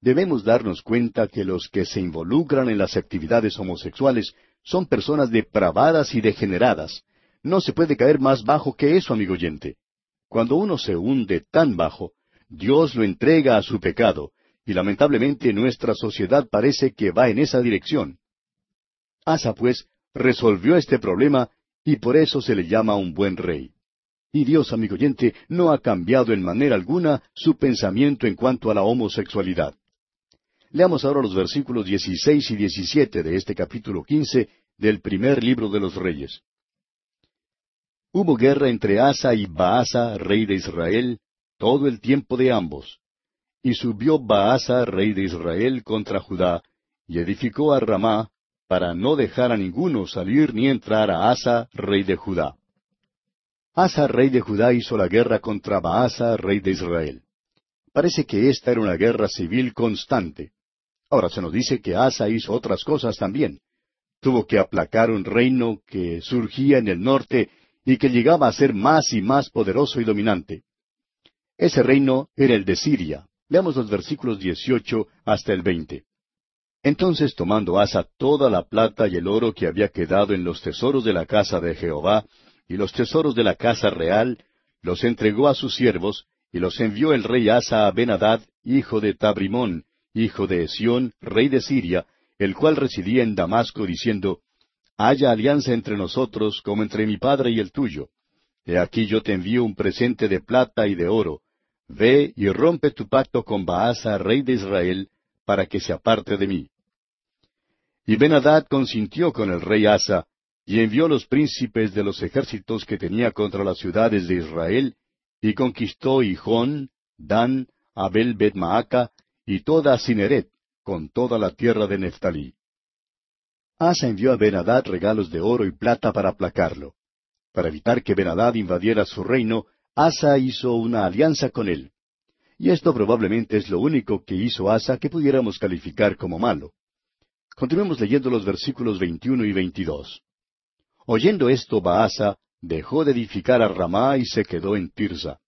Debemos darnos cuenta que los que se involucran en las actividades homosexuales son personas depravadas y degeneradas. No se puede caer más bajo que eso, amigo oyente. Cuando uno se hunde tan bajo, Dios lo entrega a su pecado, y lamentablemente nuestra sociedad parece que va en esa dirección. Asa, pues, resolvió este problema, y por eso se le llama un buen rey. Y Dios, amigo oyente, no ha cambiado en manera alguna su pensamiento en cuanto a la homosexualidad. Leamos ahora los versículos 16 y 17 de este capítulo 15 del primer libro de los Reyes. Hubo guerra entre Asa y Baasa, rey de Israel, todo el tiempo de ambos. Y subió Baasa, rey de Israel, contra Judá, y edificó a Ramá, para no dejar a ninguno salir ni entrar a Asa, rey de Judá. Asa, rey de Judá, hizo la guerra contra Baasa, rey de Israel. Parece que esta era una guerra civil constante. Ahora se nos dice que Asa hizo otras cosas también. Tuvo que aplacar un reino que surgía en el norte y que llegaba a ser más y más poderoso y dominante. Ese reino era el de Siria. Veamos los versículos 18 hasta el 20. Entonces tomando Asa toda la plata y el oro que había quedado en los tesoros de la casa de Jehová y los tesoros de la casa real, los entregó a sus siervos, y los envió el rey Asa a Benadad, hijo de Tabrimón, hijo de Esión, rey de Siria, el cual residía en Damasco, diciendo, Haya alianza entre nosotros como entre mi padre y el tuyo. He aquí yo te envío un presente de plata y de oro. Ve y rompe tu pacto con Baasa, rey de Israel, para que se aparte de mí. Y Benadad consintió con el rey Asa, y envió los príncipes de los ejércitos que tenía contra las ciudades de Israel, y conquistó Hijón, Dan, Abel Bet Maaca, y toda Cineret, con toda la tierra de Neftalí. Asa envió a Benadad regalos de oro y plata para aplacarlo. Para evitar que Benadad invadiera su reino, Asa hizo una alianza con él. Y esto probablemente es lo único que hizo Asa que pudiéramos calificar como malo. Continuemos leyendo los versículos 21 y 22. Oyendo esto, Baasa dejó de edificar a Ramá y se quedó en Tirsa.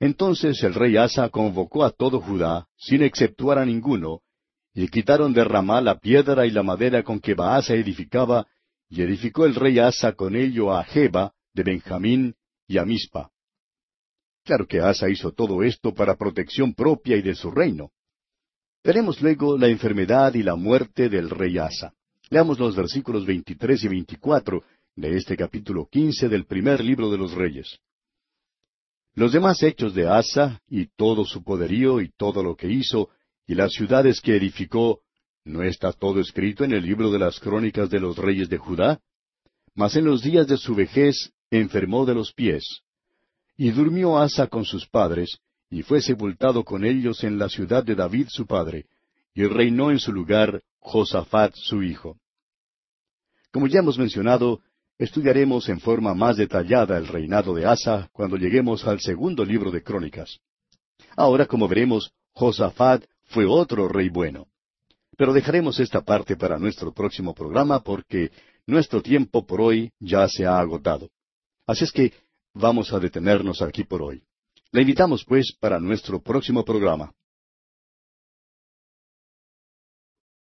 Entonces el rey Asa convocó a todo Judá, sin exceptuar a ninguno, y quitaron de Ramá la piedra y la madera con que Baasa edificaba, y edificó el rey Asa con ello a Jeba, de Benjamín, y a Mispa. Claro que Asa hizo todo esto para protección propia y de su reino. Veremos luego la enfermedad y la muerte del rey Asa. Leamos los versículos 23 y 24 de este capítulo 15 del primer libro de los Reyes. Los demás hechos de Asa, y todo su poderío, y todo lo que hizo, y las ciudades que edificó, ¿no está todo escrito en el libro de las crónicas de los reyes de Judá? Mas en los días de su vejez enfermó de los pies. Y durmió Asa con sus padres, y fue sepultado con ellos en la ciudad de David su padre, y reinó en su lugar Josafat su hijo. Como ya hemos mencionado, Estudiaremos en forma más detallada el reinado de Asa cuando lleguemos al segundo libro de Crónicas. Ahora, como veremos, Josafat fue otro rey bueno. Pero dejaremos esta parte para nuestro próximo programa porque nuestro tiempo por hoy ya se ha agotado. Así es que vamos a detenernos aquí por hoy. Le invitamos pues para nuestro próximo programa.